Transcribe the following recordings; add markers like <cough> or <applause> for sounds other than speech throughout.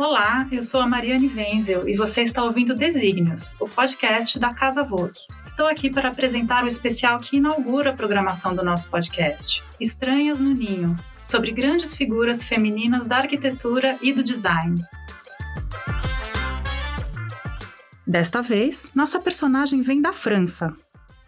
Olá, eu sou a Mariane Wenzel e você está ouvindo Desígnios, o podcast da Casa Vogue. Estou aqui para apresentar o especial que inaugura a programação do nosso podcast, Estranhas no Ninho, sobre grandes figuras femininas da arquitetura e do design. Desta vez, nossa personagem vem da França.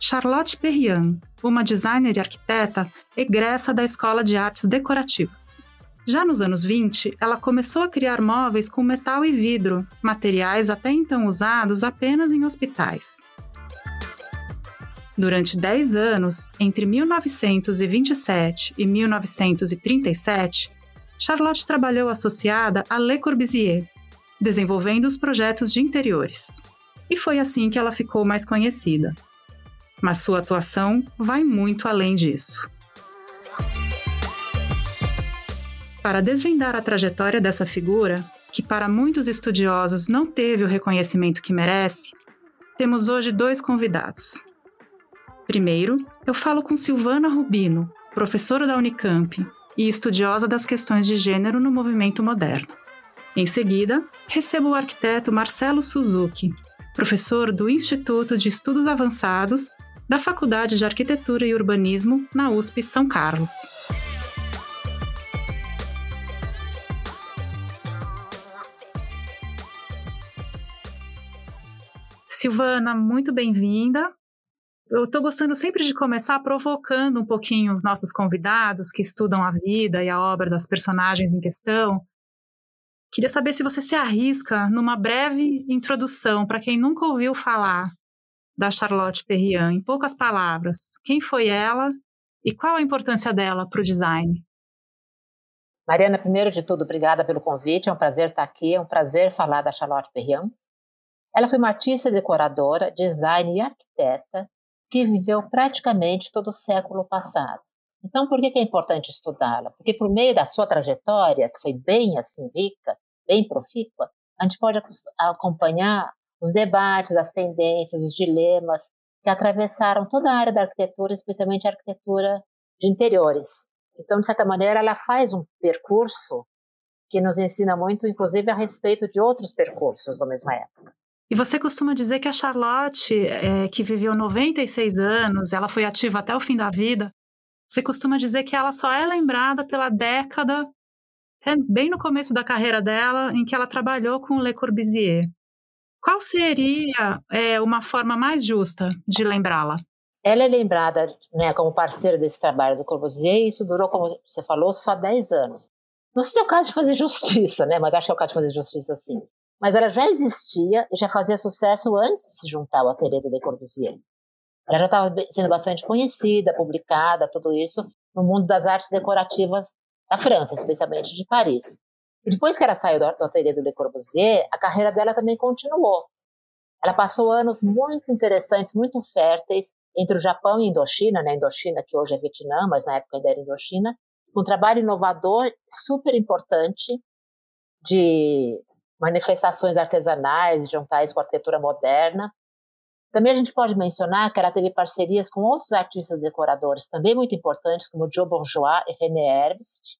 Charlotte Perriand, uma designer e arquiteta egressa da Escola de Artes Decorativas. Já nos anos 20, ela começou a criar móveis com metal e vidro, materiais até então usados apenas em hospitais. Durante 10 anos, entre 1927 e 1937, Charlotte trabalhou associada a Le Corbusier, desenvolvendo os projetos de interiores. E foi assim que ela ficou mais conhecida. Mas sua atuação vai muito além disso. Para desvendar a trajetória dessa figura, que para muitos estudiosos não teve o reconhecimento que merece, temos hoje dois convidados. Primeiro, eu falo com Silvana Rubino, professora da Unicamp e estudiosa das questões de gênero no movimento moderno. Em seguida, recebo o arquiteto Marcelo Suzuki, professor do Instituto de Estudos Avançados da Faculdade de Arquitetura e Urbanismo na USP São Carlos. Silvana, muito bem-vinda. Eu estou gostando sempre de começar provocando um pouquinho os nossos convidados que estudam a vida e a obra das personagens em questão. Queria saber se você se arrisca numa breve introdução para quem nunca ouviu falar da Charlotte Perriand, em poucas palavras. Quem foi ela e qual a importância dela para o design? Mariana, primeiro de tudo, obrigada pelo convite. É um prazer estar aqui. É um prazer falar da Charlotte Perriand. Ela foi uma artista decoradora, designer e arquiteta que viveu praticamente todo o século passado. Então, por que é importante estudá-la? Porque por meio da sua trajetória, que foi bem assim rica, bem profícua, a gente pode acompanhar os debates, as tendências, os dilemas que atravessaram toda a área da arquitetura, especialmente a arquitetura de interiores. Então, de certa maneira, ela faz um percurso que nos ensina muito, inclusive, a respeito de outros percursos da mesma época. E você costuma dizer que a Charlotte, é, que viveu 96 anos, ela foi ativa até o fim da vida, você costuma dizer que ela só é lembrada pela década, é, bem no começo da carreira dela, em que ela trabalhou com Le Corbusier. Qual seria é, uma forma mais justa de lembrá-la? Ela é lembrada né, como parceira desse trabalho do Corbusier e isso durou, como você falou, só 10 anos. Não sei se é o caso de fazer justiça, né? mas acho que é o caso de fazer justiça sim mas ela já existia e já fazia sucesso antes de se juntar ao ateliê do Le Corbusier. Ela já estava sendo bastante conhecida, publicada, tudo isso, no mundo das artes decorativas da França, especialmente de Paris. E depois que ela saiu do, do ateliê do Le Corbusier, a carreira dela também continuou. Ela passou anos muito interessantes, muito férteis, entre o Japão e Indochina, né? Indochina, que hoje é Vietnã, mas na época ainda era Indochina, com um trabalho inovador, super importante, de manifestações artesanais, juntais com a arquitetura moderna. Também a gente pode mencionar que ela teve parcerias com outros artistas decoradores também muito importantes, como Joe Bourgeois e René Herbst.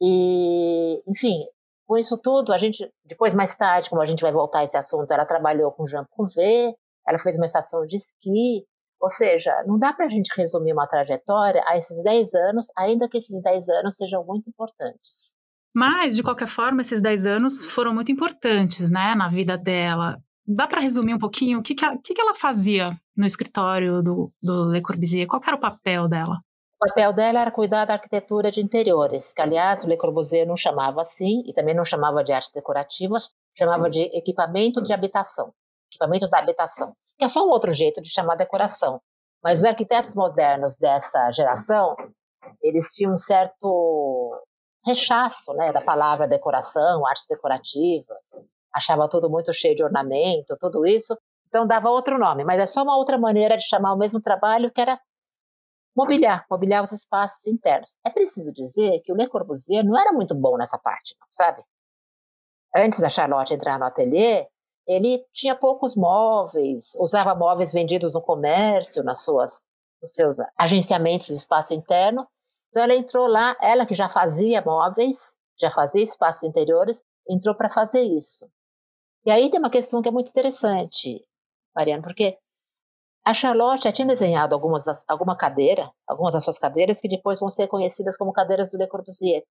E, enfim, com isso tudo, a gente, depois, mais tarde, como a gente vai voltar a esse assunto, ela trabalhou com Jean Prouvé, ela fez uma estação de esqui, ou seja, não dá para a gente resumir uma trajetória a esses 10 anos, ainda que esses 10 anos sejam muito importantes. Mas, de qualquer forma, esses 10 anos foram muito importantes, né, na vida dela. Dá para resumir um pouquinho o que, que, ela, que, que ela fazia no escritório do, do Le Corbusier? Qual era o papel dela? O papel dela era cuidar da arquitetura de interiores, que, aliás, o Le Corbusier não chamava assim, e também não chamava de artes decorativas, chamava de equipamento de habitação, equipamento da habitação, que é só um outro jeito de chamar decoração. Mas os arquitetos modernos dessa geração, eles tinham um certo rechaço né, da palavra decoração, artes decorativas, achava tudo muito cheio de ornamento, tudo isso, então dava outro nome, mas é só uma outra maneira de chamar o mesmo trabalho que era mobiliar, mobiliar os espaços internos. É preciso dizer que o Le Corbusier não era muito bom nessa parte, sabe? Antes da Charlotte entrar no ateliê, ele tinha poucos móveis, usava móveis vendidos no comércio, nas suas, nos seus agenciamentos de espaço interno, então ela entrou lá, ela que já fazia móveis, já fazia espaços interiores, entrou para fazer isso. E aí tem uma questão que é muito interessante, Mariana, porque a Charlotte já tinha desenhado algumas alguma cadeira, algumas das suas cadeiras que depois vão ser conhecidas como cadeiras do Le Corbusier.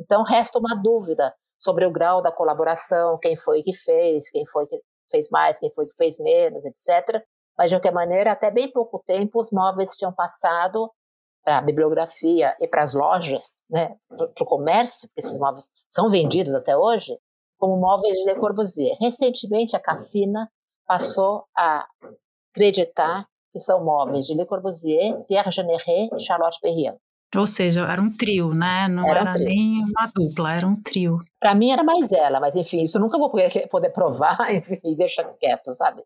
Então resta uma dúvida sobre o grau da colaboração, quem foi que fez, quem foi que fez mais, quem foi que fez menos, etc. Mas de qualquer maneira, até bem pouco tempo os móveis tinham passado para a bibliografia e para as lojas, né, para o comércio, porque esses móveis são vendidos até hoje, como móveis de Le Corbusier. Recentemente, a Cassina passou a acreditar que são móveis de Le Corbusier, Pierre Jeanneret e Charlotte Perriand. Ou seja, era um trio, né? Não era, era um nem uma dupla, era um trio. Para mim era mais ela, mas enfim, isso eu nunca vou poder, poder provar, <laughs> enfim, deixa quieto, sabe?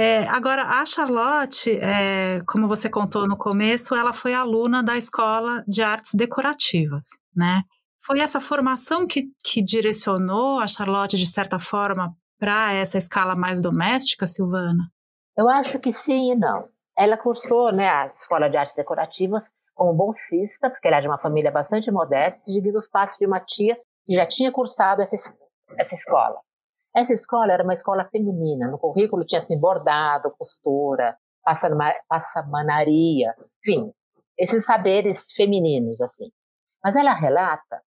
É, agora, a Charlotte, é, como você contou no começo, ela foi aluna da Escola de Artes Decorativas, né? Foi essa formação que, que direcionou a Charlotte, de certa forma, para essa escala mais doméstica, Silvana? Eu acho que sim e não. Ela cursou né, a Escola de Artes Decorativas como bolsista, porque ela é de uma família bastante modesta, seguindo os passos de uma tia que já tinha cursado essa, essa escola. Essa escola era uma escola feminina, no currículo tinha assim, bordado, costura, passamanaria, enfim, esses saberes femininos, assim. Mas ela relata,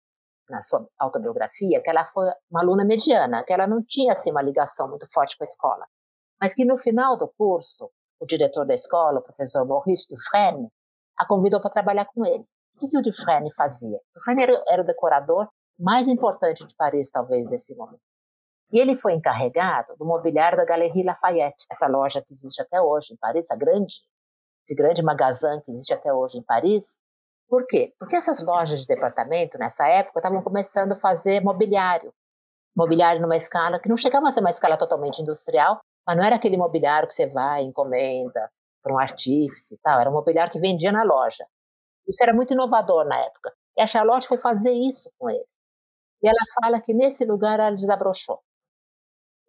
na sua autobiografia, que ela foi uma aluna mediana, que ela não tinha assim, uma ligação muito forte com a escola mas que no final do curso, o diretor da escola, o professor Maurice Dufresne, a convidou para trabalhar com ele. O que, que o Dufresne fazia? Dufresne era, era o decorador mais importante de Paris, talvez, nesse momento. E ele foi encarregado do mobiliário da Galerie Lafayette, essa loja que existe até hoje em Paris, a grande, esse grande magazin que existe até hoje em Paris. Por quê? Porque essas lojas de departamento, nessa época, estavam começando a fazer mobiliário. Mobiliário numa escala que não chegava a ser uma escala totalmente industrial, mas não era aquele mobiliário que você vai, encomenda para um artífice e tal, era um mobiliário que vendia na loja. Isso era muito inovador na época. E a Charlotte foi fazer isso com ele. E ela fala que nesse lugar ela desabrochou.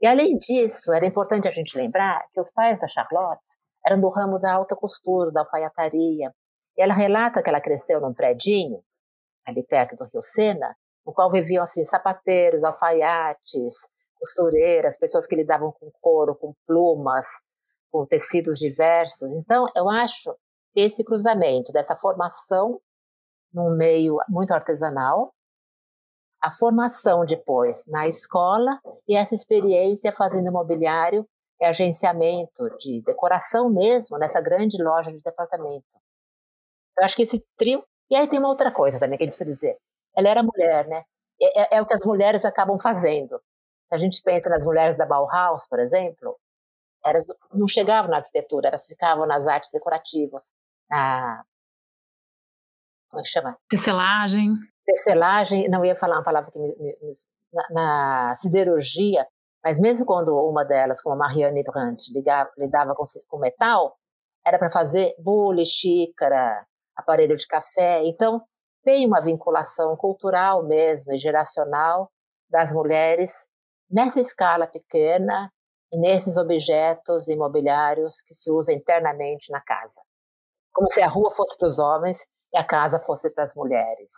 E além disso, era importante a gente lembrar que os pais da Charlotte eram do ramo da alta costura, da alfaiataria. E ela relata que ela cresceu num predinho, ali perto do Rio Sena, no qual viviam assim sapateiros, alfaiates, costureiras, pessoas que lidavam com couro, com plumas, com tecidos diversos. Então, eu acho esse cruzamento dessa formação num meio muito artesanal, a formação depois na escola e essa experiência fazendo imobiliário e agenciamento de decoração mesmo nessa grande loja de departamento. Então, acho que esse trio. E aí tem uma outra coisa também que a gente precisa dizer. Ela era mulher, né? É, é, é o que as mulheres acabam fazendo. Se a gente pensa nas mulheres da Bauhaus, por exemplo, elas não chegavam na arquitetura, elas ficavam nas artes decorativas, na como é que chama? Tecelagem. Tecelagem, não ia falar uma palavra que me, me, na, na, siderurgia, mas mesmo quando uma delas, como a Marianne Brandt, ligava, lidava com, com metal, era para fazer bule, xícara, aparelho de café. Então, tem uma vinculação cultural mesmo e geracional das mulheres nessa escala pequena e nesses objetos imobiliários que se usa internamente na casa. Como se a rua fosse para os homens e a casa fosse para as mulheres.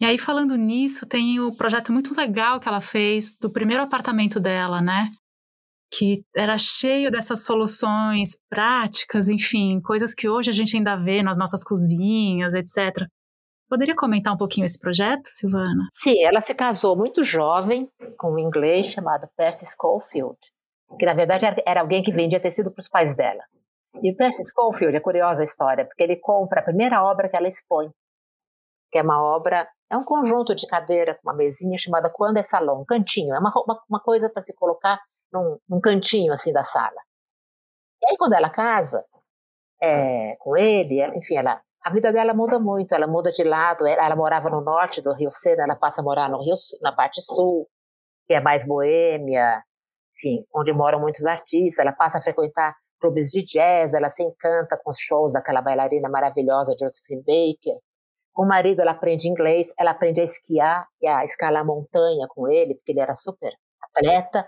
E aí, falando nisso, tem o projeto muito legal que ela fez do primeiro apartamento dela, né? Que era cheio dessas soluções práticas, enfim, coisas que hoje a gente ainda vê nas nossas cozinhas, etc. Poderia comentar um pouquinho esse projeto, Silvana? Sim, ela se casou muito jovem com um inglês chamado Percy Schofield, que na verdade era alguém que vendia tecido para os pais dela. E Percy Schofield é curiosa a história, porque ele compra a primeira obra que ela expõe, que é uma obra, é um conjunto de cadeira com uma mesinha chamada Quando é Salão, um cantinho, é uma, uma, uma coisa para se colocar num, num, cantinho assim da sala. E aí quando ela casa é, com ele, ela, enfim, ela a vida dela muda muito, ela muda de lado, ela, ela, morava no norte do Rio Sena, ela passa a morar no Rio, na parte sul, que é mais boêmia, enfim, onde moram muitos artistas, ela passa a frequentar clubes de jazz, ela se encanta com os shows daquela bailarina maravilhosa Josephine Baker. Com o marido ela aprende inglês, ela aprende a esquiar e a escalar montanha com ele, porque ele era super atleta.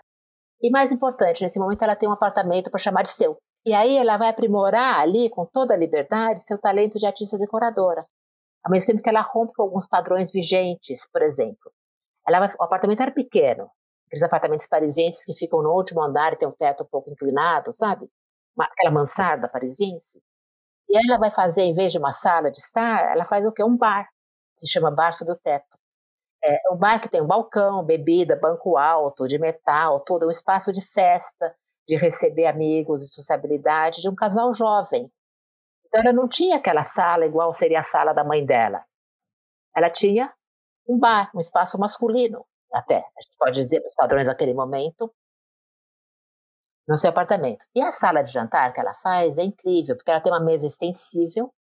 E mais importante, nesse momento ela tem um apartamento para chamar de seu. E aí ela vai aprimorar ali, com toda a liberdade, seu talento de artista decoradora. Ao mesmo tempo que ela rompe com alguns padrões vigentes, por exemplo. Vai, o apartamento era pequeno, aqueles apartamentos parisienses que ficam no último andar e tem o teto um pouco inclinado, sabe? Aquela mansarda parisiense. E aí ela vai fazer, em vez de uma sala de estar, ela faz o quê? Um bar. Se chama bar sob o teto. É um bar que tem um balcão, bebida, banco alto, de metal, todo um espaço de festa, de receber amigos e sociabilidade de um casal jovem. Então ela não tinha aquela sala igual seria a sala da mãe dela. Ela tinha um bar, um espaço masculino, até, a gente pode dizer, os padrões daquele momento, no seu apartamento. E a sala de jantar que ela faz é incrível, porque ela tem uma mesa extensível,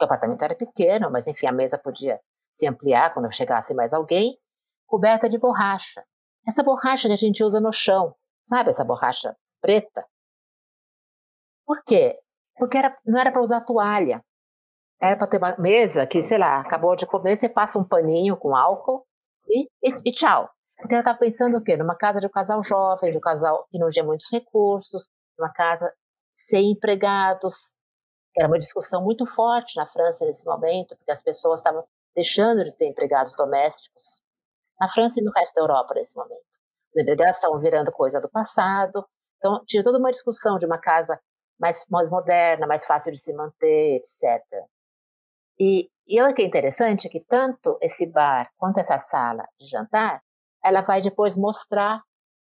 o apartamento era pequeno, mas enfim, a mesa podia se ampliar quando chegasse mais alguém, coberta de borracha. Essa borracha que a gente usa no chão, sabe essa borracha preta? Por quê? Porque era, não era para usar toalha. Era para ter uma mesa que, sei lá, acabou de comer, você passa um paninho com álcool e, e, e tchau. Porque ela estava pensando o quê? Numa casa de um casal jovem, de um casal que não tinha muitos recursos, uma casa sem empregados. Era uma discussão muito forte na França nesse momento, porque as pessoas estavam deixando de ter empregados domésticos. Na França e no resto da Europa nesse momento. Os empregados estavam virando coisa do passado. Então, tinha toda uma discussão de uma casa mais, mais moderna, mais fácil de se manter, etc. E, e o que é interessante que tanto esse bar quanto essa sala de jantar, ela vai depois mostrar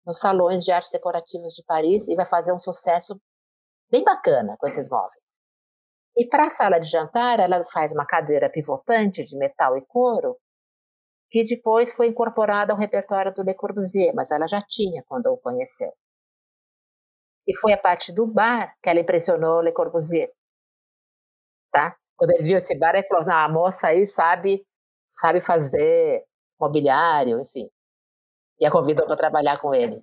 nos salões de artes decorativas de Paris e vai fazer um sucesso bem bacana com esses móveis. E para a sala de jantar, ela faz uma cadeira pivotante de metal e couro, que depois foi incorporada ao repertório do Le Corbusier, mas ela já tinha quando o conheceu. E foi a parte do bar que ela impressionou Le Corbusier. Tá? Quando ele viu esse bar, ele falou: "Ah, a moça aí sabe, sabe fazer mobiliário, enfim". E a convidou para trabalhar com ele.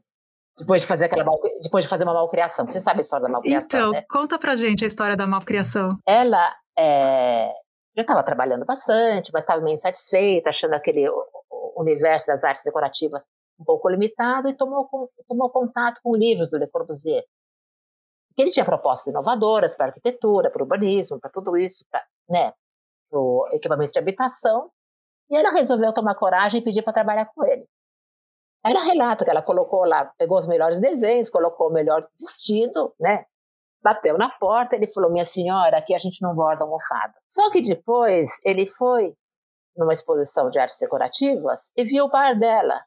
Depois de fazer aquela mal, depois de fazer uma malcriação. Você sabe a história da malcriação, Então, né? conta pra gente a história da malcriação. Ela é, já estava trabalhando bastante, mas estava meio insatisfeita, achando aquele universo das artes decorativas um pouco limitado e tomou, tomou contato com livros do Le Corbusier. Que ele tinha propostas inovadoras para arquitetura, para urbanismo, para tudo isso, para né, o equipamento de habitação. E ela resolveu tomar coragem e pedir para trabalhar com ele. Ela relata que ela colocou lá, pegou os melhores desenhos, colocou o melhor vestido, né? Bateu na porta, ele falou: Minha senhora, aqui a gente não borda almofada. Só que depois ele foi numa exposição de artes decorativas e viu o bar dela.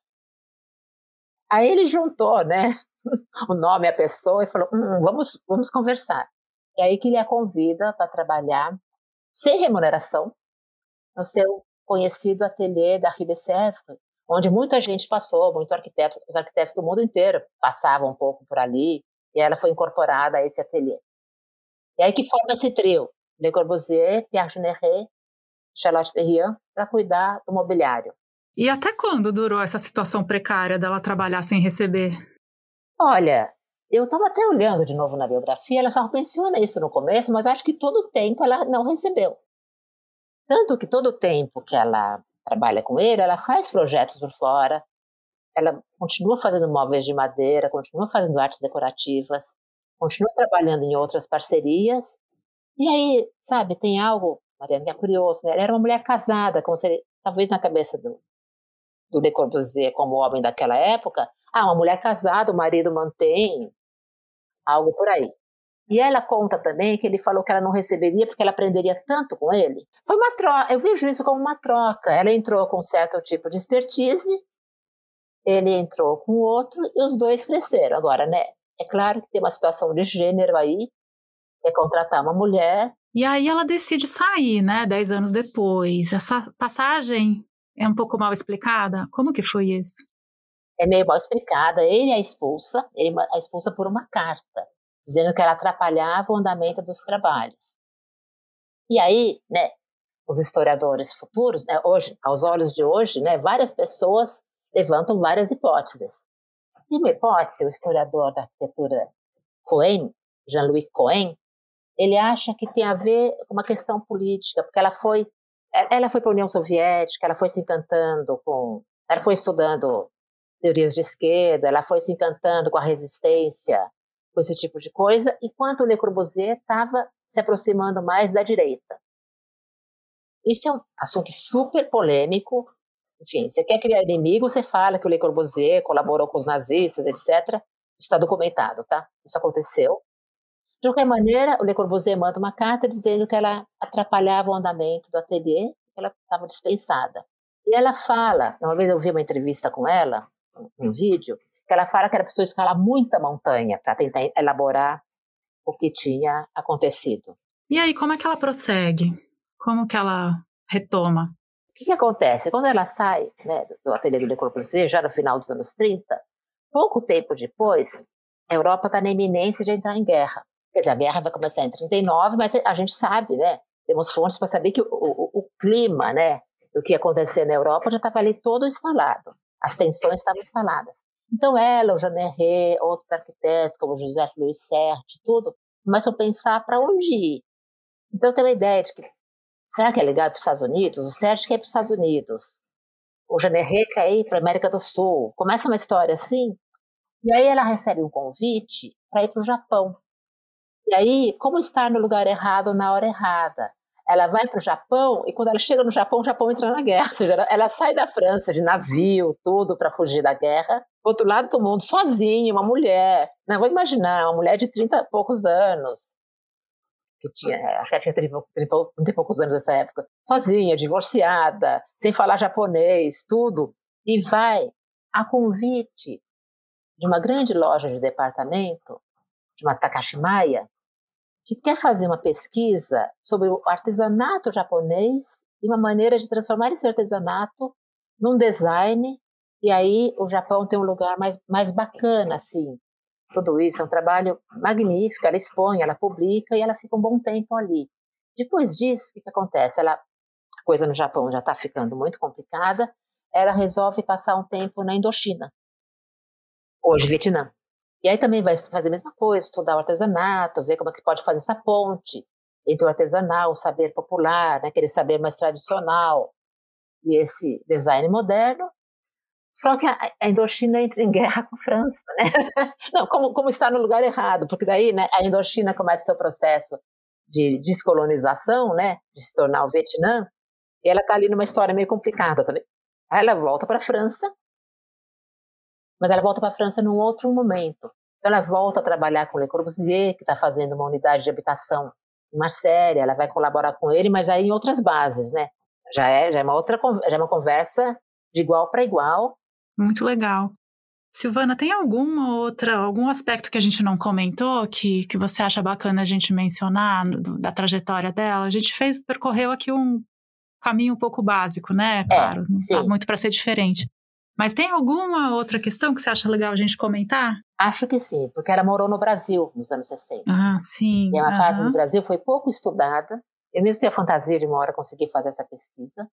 Aí ele juntou, né? <laughs> o nome, a pessoa, e falou: hum, vamos, vamos conversar. E aí que ele a convida para trabalhar sem remuneração no seu conhecido ateliê da Rue de Sèvres, onde muita gente passou, muito arquitetos, os arquitetos do mundo inteiro passavam um pouco por ali, e ela foi incorporada a esse ateliê. E aí que forma esse trio, Le Corbusier, Pierre Generet, Charlotte Perriand, para cuidar do mobiliário. E até quando durou essa situação precária dela trabalhar sem receber? Olha, eu estava até olhando de novo na biografia, ela só menciona isso no começo, mas acho que todo o tempo ela não recebeu. Tanto que todo o tempo que ela trabalha com ele, ela faz projetos por fora, ela continua fazendo móveis de madeira, continua fazendo artes decorativas, continua trabalhando em outras parcerias. E aí, sabe, tem algo, Mariana, que é curioso, né? Ela era uma mulher casada, como se talvez na cabeça do, do Le Corbusier como homem daquela época, ah, uma mulher casada, o marido mantém, algo por aí. E ela conta também que ele falou que ela não receberia porque ela aprenderia tanto com ele. Foi uma troca, eu vejo isso como uma troca. Ela entrou com um certo tipo de expertise, ele entrou com outro e os dois cresceram. Agora, né? É claro que tem uma situação de gênero aí, é contratar uma mulher. E aí ela decide sair, né? Dez anos depois. Essa passagem é um pouco mal explicada. Como que foi isso? É meio mal explicada. Ele a expulsa, ele a expulsa por uma carta dizendo que ela atrapalhava o andamento dos trabalhos. E aí, né, os historiadores futuros, né, hoje, aos olhos de hoje, né, várias pessoas levantam várias hipóteses. Tem uma hipótese, o historiador da arquitetura Cohen, Jean-Louis Cohen, ele acha que tem a ver com uma questão política, porque ela foi ela foi para a União Soviética, ela foi se encantando com, ela foi estudando teorias de esquerda, ela foi se encantando com a resistência com esse tipo de coisa, enquanto o Le Corbusier estava se aproximando mais da direita. Isso é um assunto super polêmico, Enfim, você quer criar inimigo, você fala que o Le Corbusier colaborou com os nazistas, etc. Isso está documentado, tá? Isso aconteceu. De qualquer maneira, o Le Corbusier manda uma carta dizendo que ela atrapalhava o andamento do ateliê, que ela estava dispensada. E ela fala, uma vez eu vi uma entrevista com ela, um vídeo, ela fala que era preciso escalar muita montanha para tentar elaborar o que tinha acontecido. E aí, como é que ela prossegue? Como que ela retoma? O que, que acontece? Quando ela sai né, do ateliê do Le Corbusier, já no final dos anos 30, pouco tempo depois, a Europa está na iminência de entrar em guerra. Quer dizer, a guerra vai começar em 39, mas a gente sabe, né? Temos fontes para saber que o, o, o, clima, né, do que ia acontecer na Europa já estava ali todo instalado. As tensões estavam instaladas. Então ela, o Jean Ré, outros arquitetos como José Luiz Serre, tudo, começam a pensar para onde ir. Então tem uma ideia de que será que é legal ir para os Estados Unidos? O Sérgio quer ir para os Estados Unidos. O Jean Ré quer ir para a América do Sul. Começa uma história assim. E aí ela recebe um convite para ir para o Japão. E aí, como estar no lugar errado na hora errada? Ela vai para o Japão e quando ela chega no Japão, o Japão entra na guerra. <laughs> Ou seja, ela sai da França de navio, tudo para fugir da guerra, outro lado do mundo, sozinha, uma mulher. Não, vou imaginar, uma mulher de 30 e poucos anos, que tinha, acho que tinha 30, 30, 30 e poucos anos nessa época, sozinha, divorciada, sem falar japonês, tudo, e vai a convite de uma grande loja de departamento, de uma Takashimaya, que quer fazer uma pesquisa sobre o artesanato japonês e uma maneira de transformar esse artesanato num design e aí o Japão tem um lugar mais, mais bacana, assim. Tudo isso é um trabalho magnífico, ela expõe, ela publica e ela fica um bom tempo ali. Depois disso, o que, que acontece? Ela, a coisa no Japão já está ficando muito complicada, ela resolve passar um tempo na Indochina, hoje Vietnã. E aí também vai fazer a mesma coisa, estudar o artesanato, ver como é que pode fazer essa ponte entre o artesanal, o saber popular, né, aquele saber mais tradicional e esse design moderno. Só que a, Indochina entra em guerra <laughs> com a França, né? Não, como, como está no lugar errado, porque daí né, a Indochina começa seu processo de descolonização, né, de se tornar o Vietnã, e ela está ali numa história meio complicada também. Aí ela volta para a França, mas ela volta para a França num outro momento. Então ela volta a trabalhar com Le Corbusier, que está fazendo uma unidade de habitação em Marselha, ela vai colaborar com ele, mas aí em outras bases, né? Já é, já é uma outra já é uma conversa de igual para igual. Muito legal. Silvana, tem alguma outra, algum aspecto que a gente não comentou que, que você acha bacana a gente mencionar do, da trajetória dela? A gente fez, percorreu aqui um caminho um pouco básico, né? É, claro, não sim. muito para ser diferente. Mas tem alguma outra questão que você acha legal a gente comentar? Acho que sim, porque ela morou no Brasil nos anos 60. Ah, sim. E é uma uhum. fase do Brasil foi pouco estudada. Eu mesmo tenho a fantasia de uma hora conseguir fazer essa pesquisa.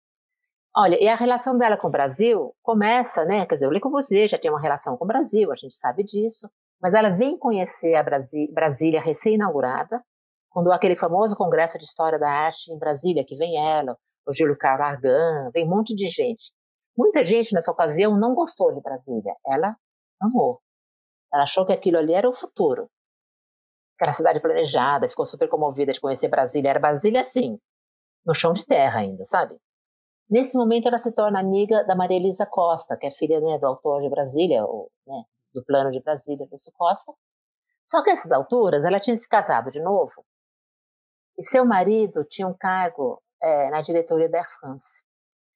Olha, e a relação dela com o Brasil começa, né? Quer dizer, o Le Corbusier já tinha uma relação com o Brasil, a gente sabe disso. Mas ela vem conhecer a Brasília, recém-inaugurada, quando aquele famoso Congresso de História da Arte em Brasília, que vem ela, o Júlio Carlos Argan, vem um monte de gente. Muita gente nessa ocasião não gostou de Brasília. Ela amou. Ela achou que aquilo ali era o futuro. Que era cidade planejada, ficou super comovida de conhecer Brasília. Era Brasília assim, no chão de terra ainda, sabe? Nesse momento ela se torna amiga da Maria Elisa Costa, que é filha né, do autor de Brasília, ou, né, do plano de Brasília, Lúcio Costa. Só que nessas alturas ela tinha se casado de novo e seu marido tinha um cargo é, na diretoria da Air France.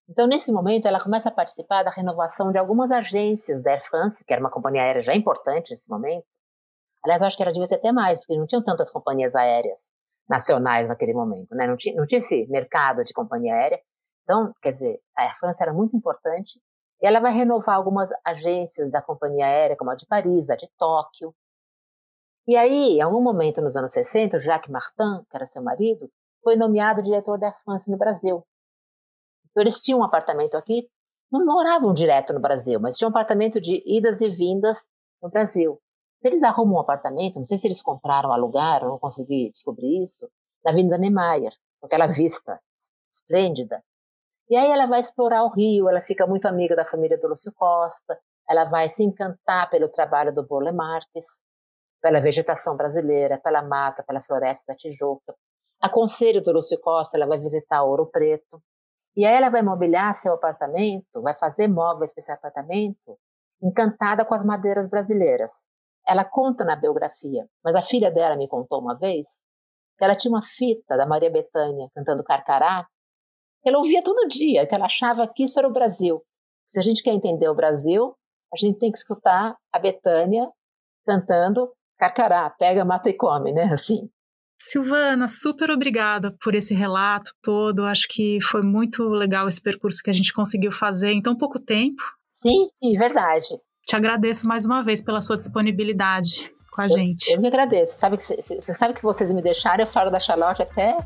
Então, nesse momento, ela começa a participar da renovação de algumas agências da Air France, que era uma companhia aérea já importante nesse momento. Aliás, eu acho que ela devia ser até mais, porque não tinham tantas companhias aéreas nacionais naquele momento, né? não, tinha, não tinha esse mercado de companhia aérea. Então, quer dizer, a France era muito importante. E ela vai renovar algumas agências da companhia aérea, como a de Paris, a de Tóquio. E aí, em algum momento nos anos 60, Jacques Martin, que era seu marido, foi nomeado diretor da France no Brasil. Então, eles tinham um apartamento aqui, não moravam direto no Brasil, mas tinham um apartamento de idas e vindas no Brasil. Então, eles arrumam um apartamento, não sei se eles compraram, alugaram, não consegui descobrir isso, na Avenida Niemeyer, com aquela vista esplêndida. E aí ela vai explorar o Rio, ela fica muito amiga da família do Lúcio Costa, ela vai se encantar pelo trabalho do Burle Marques, pela vegetação brasileira, pela mata, pela floresta da Tijuca. A conselho do Lúcio Costa, ela vai visitar Ouro Preto, E aí ela vai mobiliar seu apartamento, vai fazer móveis para esse apartamento, encantada com as madeiras brasileiras. Ela conta na biografia, mas a filha dela me contou uma vez que ela tinha uma fita da Maria Bethânia cantando Carcará, ela ouvia todo dia, que ela achava que isso era o Brasil. Se a gente quer entender o Brasil, a gente tem que escutar a Bethânia cantando Carcará, pega, mata e come, né? Assim. Silvana, super obrigada por esse relato todo. Acho que foi muito legal esse percurso que a gente conseguiu fazer em tão pouco tempo. Sim, sim, verdade. Te agradeço mais uma vez pela sua disponibilidade com a eu, gente. Eu que agradeço. Sabe que você sabe que vocês me deixaram, eu falo da Charlotte até.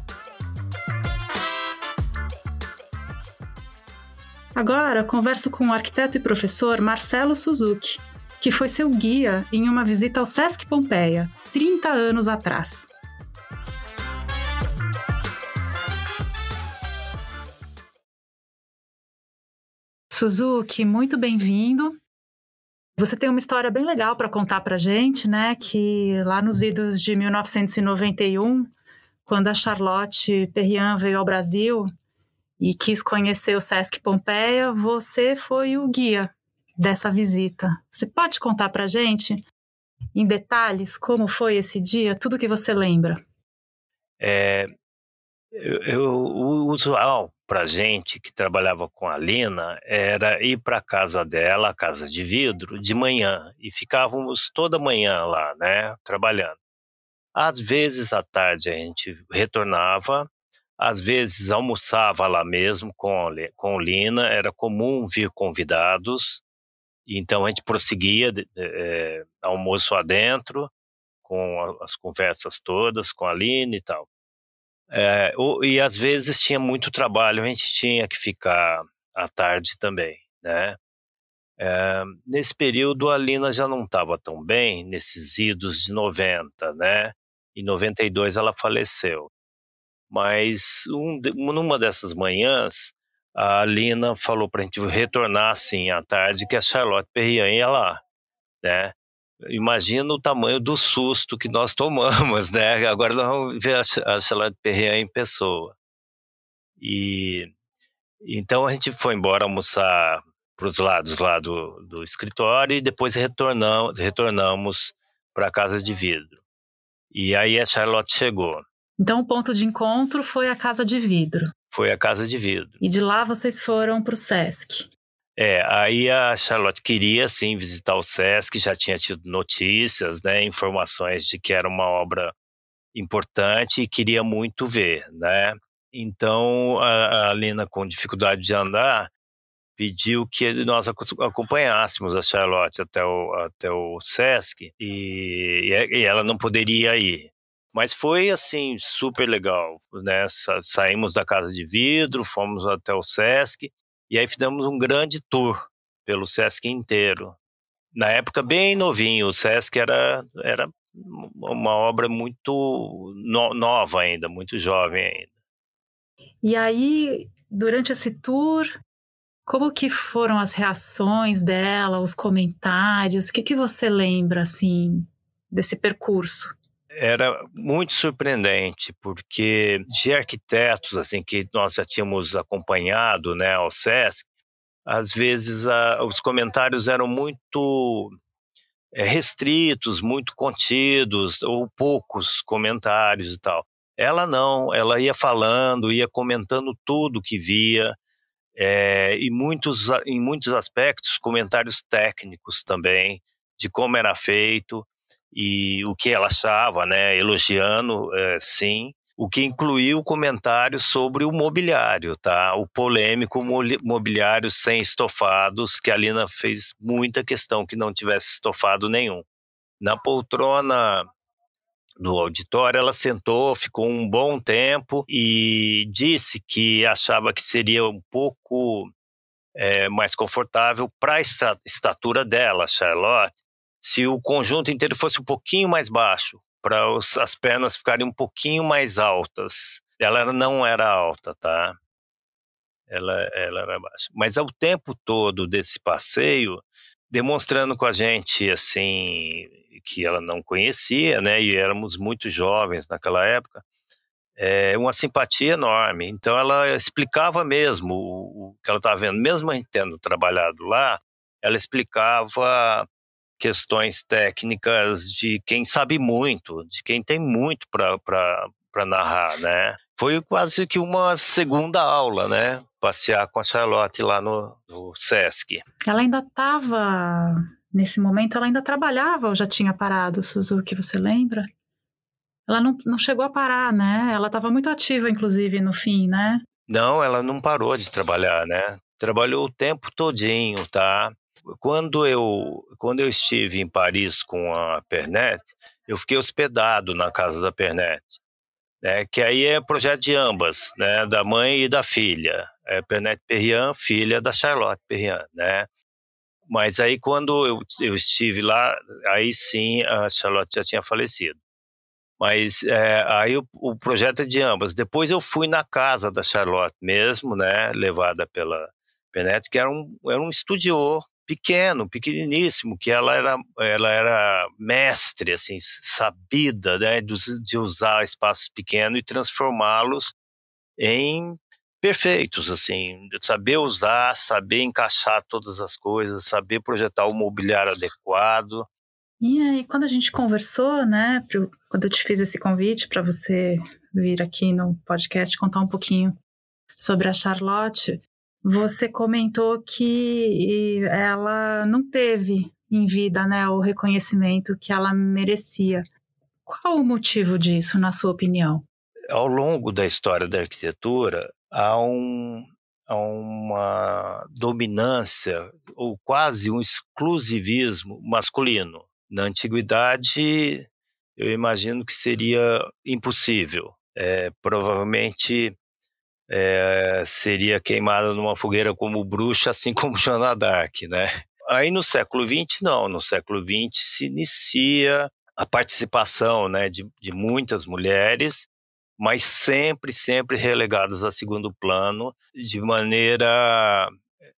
Agora, converso com o arquiteto e professor Marcelo Suzuki, que foi seu guia em uma visita ao Sesc Pompeia, 30 anos atrás. Suzuki, muito bem-vindo. Você tem uma história bem legal para contar para gente, né? Que lá nos idos de 1991, quando a Charlotte Perriand veio ao Brasil e quis conhecer o Sesc Pompeia, você foi o guia dessa visita. Você pode contar para gente, em detalhes, como foi esse dia, tudo que você lembra? É, eu, eu, o usual para gente que trabalhava com a Lina era ir para a casa dela, a casa de vidro, de manhã e ficávamos toda manhã lá, né, trabalhando. Às vezes à tarde a gente retornava, às vezes almoçava lá mesmo com com Lina. Era comum vir convidados, então a gente prosseguia é, almoço adentro com as conversas todas com a Lina e tal. É, e às vezes tinha muito trabalho, a gente tinha que ficar à tarde também, né? É, nesse período a Lina já não estava tão bem, nesses idos de 90, né? Em 92 ela faleceu. Mas um, numa dessas manhãs, a Lina falou para a gente retornar assim à tarde que a Charlotte Perriand ia lá, né? imagina o tamanho do susto que nós tomamos, <laughs> né? Agora nós vamos ver a Charlotte Perriand em pessoa. E então a gente foi embora almoçar para os lados lá do, do escritório e depois retornamos, retornamos para a casa de vidro. E aí a Charlotte chegou. Então o ponto de encontro foi a casa de vidro. Foi a casa de vidro. E de lá vocês foram para o Sesc. É, aí a Charlotte queria sim visitar o SESC, já tinha tido notícias, né, informações de que era uma obra importante e queria muito ver, né? Então a, a Lina, com dificuldade de andar, pediu que nós acompanhássemos a Charlotte até o, até o SESC e, e ela não poderia ir. Mas foi assim super legal, né? Sa saímos da casa de vidro, fomos até o SESC e aí fizemos um grande tour pelo Sesc inteiro. Na época, bem novinho, o Sesc era, era uma obra muito no, nova ainda, muito jovem ainda. E aí, durante esse tour, como que foram as reações dela, os comentários? O que, que você lembra, assim, desse percurso? Era muito surpreendente, porque de arquitetos assim que nós já tínhamos acompanhado né, ao SESC, às vezes a, os comentários eram muito é, restritos, muito contidos, ou poucos comentários e tal. Ela não, ela ia falando, ia comentando tudo que via, é, e muitos, em muitos aspectos, comentários técnicos também, de como era feito e o que ela achava, né, elogiando, é, sim, o que incluiu comentários sobre o mobiliário, tá? O polêmico mobiliário sem estofados, que a Lina fez muita questão que não tivesse estofado nenhum. Na poltrona no auditório, ela sentou, ficou um bom tempo e disse que achava que seria um pouco é, mais confortável para a estatura dela, Charlotte, se o conjunto inteiro fosse um pouquinho mais baixo, para as pernas ficarem um pouquinho mais altas. Ela não era alta, tá? Ela, ela era baixa. Mas ao tempo todo desse passeio, demonstrando com a gente, assim, que ela não conhecia, né? E éramos muito jovens naquela época. é, uma simpatia enorme. Então ela explicava mesmo o, que ela estava vendo, mesmo a gente tendo trabalhado lá, ela explicava questões técnicas de quem sabe muito, de quem tem muito para narrar, né? Foi quase que uma segunda aula, né? Passear com a Charlotte lá no, no Sesc. Ela ainda estava, nesse momento, ela ainda trabalhava ou já tinha parado, Suzuki, você lembra? Ela não, não chegou a parar, né? Ela estava muito ativa, inclusive, no fim, né? Não, ela não parou de trabalhar, né? Trabalhou o tempo todinho, tá? Quando eu, quando eu estive em Paris com a Pernet, eu fiquei hospedado na casa da Pernet, né? Que aí é projeto de ambas, né? Da mãe e da filha. É Pernet Perriand, filha da Charlotte Perriand, né? Mas aí quando eu, eu estive lá, aí sim a Charlotte já tinha falecido. Mas é, aí o, o, projeto é de ambas. Depois eu fui na casa da Charlotte mesmo, né, levada pela Penet, que era um, era um estúdio pequeno, pequeniníssimo, que ela era, ela era mestre, assim, sabida, né, de, usar espaços pequenos e transformá-los em perfeitos, assim, saber usar, saber encaixar todas as coisas, saber projetar o mobiliário adequado, e aí, quando a gente conversou, né, pro, quando eu te fiz esse convite para você vir aqui no podcast contar um pouquinho sobre a Charlotte, você comentou que ela não teve em vida, né, o reconhecimento que ela merecia. Qual o motivo disso, na sua opinião? Ao longo da história da arquitetura, há, um, há uma dominância ou quase um exclusivismo masculino na antiguidade, eu imagino que seria impossível. É, provavelmente é, seria queimada numa fogueira como bruxa, assim <laughs> como Joana d'Arc, né? Aí no século XX, não. No século XX se inicia a participação né, de, de muitas mulheres, mas sempre, sempre relegadas a segundo plano, de maneira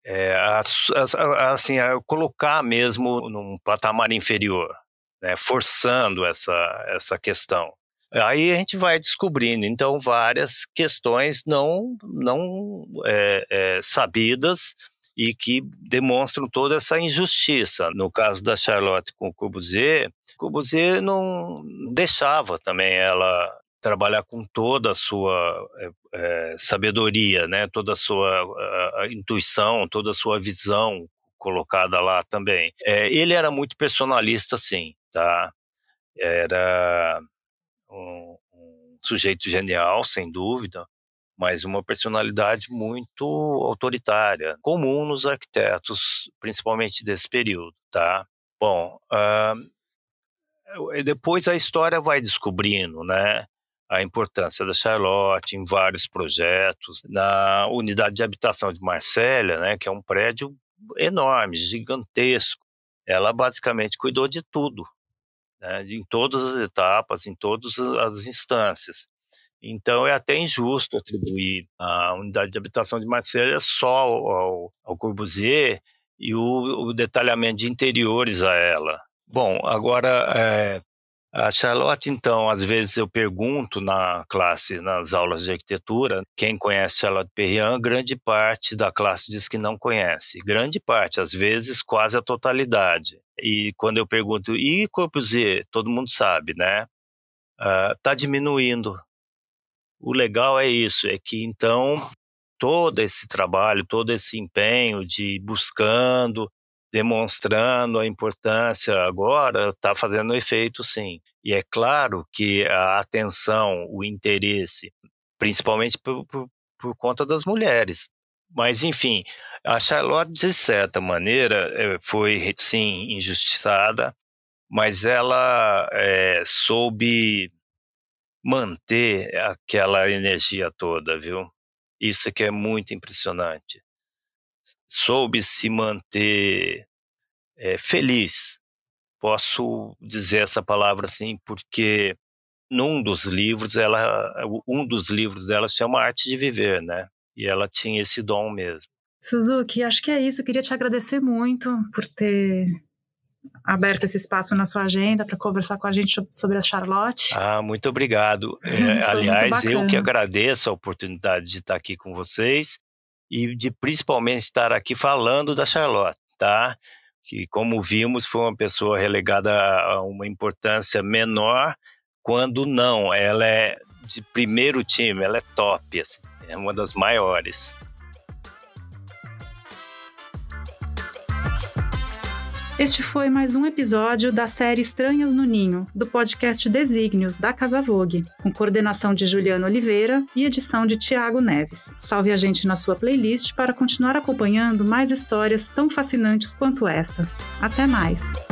é, a, a, assim, a colocar mesmo num patamar inferior, né, forçando essa, essa questão. Aí a gente vai descobrindo, então, várias questões não, não é, é, sabidas e que demonstram toda essa injustiça. No caso da Charlotte com o Corbusier, Corbusier não deixava também ela trabalhar com toda a sua é, sabedoria, né? toda a sua a, a intuição, toda a sua visão colocada lá também. Ele era muito personalista, sim, tá? Era um, um sujeito genial, sem dúvida, mas uma personalidade muito autoritária, comum nos arquitetos, principalmente desse período, tá? Bom, uh, depois a história vai descobrindo, né? a importância da Charlotte em vários projetos. Na unidade de habitação de Marsella, né, que é um prédio enorme, gigantesco, ela basicamente cuidou de tudo, né, em todas as etapas, em todas as instâncias. Então é até injusto atribuir a unidade de habitação de Marsella só ao, ao Corbusier e o, o, detalhamento de interiores a ela. Bom, agora é, a Charlotte, então, às vezes eu pergunto na classe, nas aulas de arquitetura, quem conhece Charlotte Perriand, grande parte da classe diz que não conhece. Grande parte, às vezes quase a totalidade. E quando eu pergunto, e Corbusier? Todo mundo sabe, né? Está ah, uh, diminuindo. O legal é isso, é que então todo esse trabalho, todo esse empenho de buscando, demonstrando a importância agora, está fazendo efeito sim. E é claro que a atenção, o interesse, principalmente por, por, por conta das mulheres. Mas, enfim, a Charlotte, de certa maneira, eh, foi sim injustiçada, mas ela é, soube manter aquela energia toda, viu? Isso que é muito impressionante soube se manter é, feliz. Posso dizer essa palavra assim porque num dos livros ela, um dos livros dela chama Arte de Viver, né? E ela tinha esse dom mesmo. Suzuki, acho que é isso. Eu queria te agradecer muito por ter aberto esse espaço na sua agenda para conversar com a gente sobre a Charlotte. Ah, muito obrigado. <laughs> É, aliás, eu que agradeço a oportunidade de estar aqui com vocês e de principalmente estar aqui falando da Charlotte, tá? Que, como vimos, foi uma pessoa relegada a uma importância menor, quando não, ela é de primeiro time, ela é top, assim, é uma das maiores. Este foi mais um episódio da série Estranhas no Ninho, do podcast Desígnios, da Casa Vogue, com coordenação de Juliana Oliveira e edição de Tiago Neves. Salve a gente na sua playlist para continuar acompanhando mais histórias tão fascinantes quanto esta. Até mais!